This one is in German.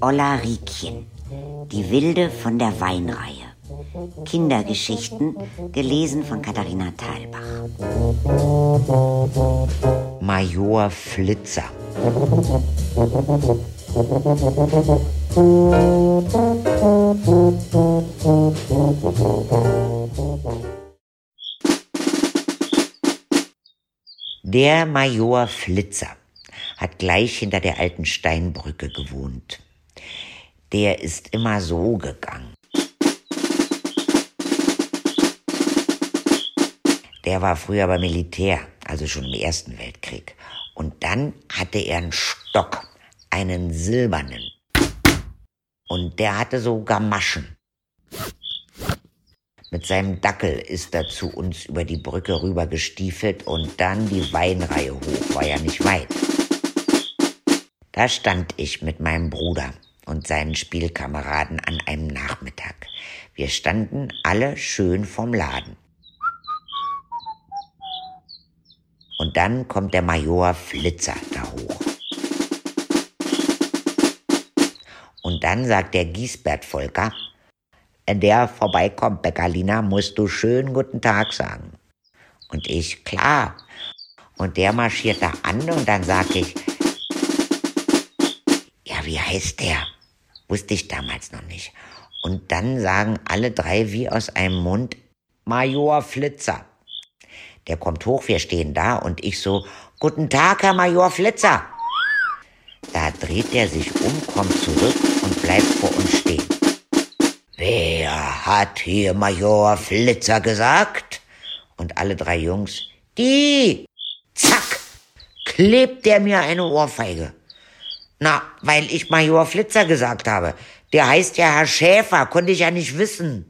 Olla Riekchen, die Wilde von der Weinreihe. Kindergeschichten, gelesen von Katharina Thalbach. Major Flitzer. Der Major Flitzer hat gleich hinter der alten Steinbrücke gewohnt. Der ist immer so gegangen. Der war früher beim Militär, also schon im Ersten Weltkrieg. Und dann hatte er einen Stock, einen silbernen. Und der hatte so Gamaschen. Mit seinem Dackel ist er zu uns über die Brücke rüber gestiefelt und dann die Weinreihe hoch, war ja nicht weit. Da stand ich mit meinem Bruder und seinen Spielkameraden an einem Nachmittag. Wir standen alle schön vorm Laden. Und dann kommt der Major Flitzer da hoch. Und dann sagt der Giesbert Volker, wenn der vorbeikommt, Bäckerlina, musst du schön guten Tag sagen. Und ich, klar. Und der marschiert da an und dann sag ich, ja, wie heißt der? Wusste ich damals noch nicht. Und dann sagen alle drei wie aus einem Mund, Major Flitzer. Der kommt hoch, wir stehen da und ich so, guten Tag, Herr Major Flitzer. Da dreht er sich um, kommt zurück und bleibt vor uns stehen. Wer hat hier Major Flitzer gesagt? Und alle drei Jungs, die! Zack! Klebt der mir eine Ohrfeige. Na, weil ich Major Flitzer gesagt habe. Der heißt ja Herr Schäfer, konnte ich ja nicht wissen.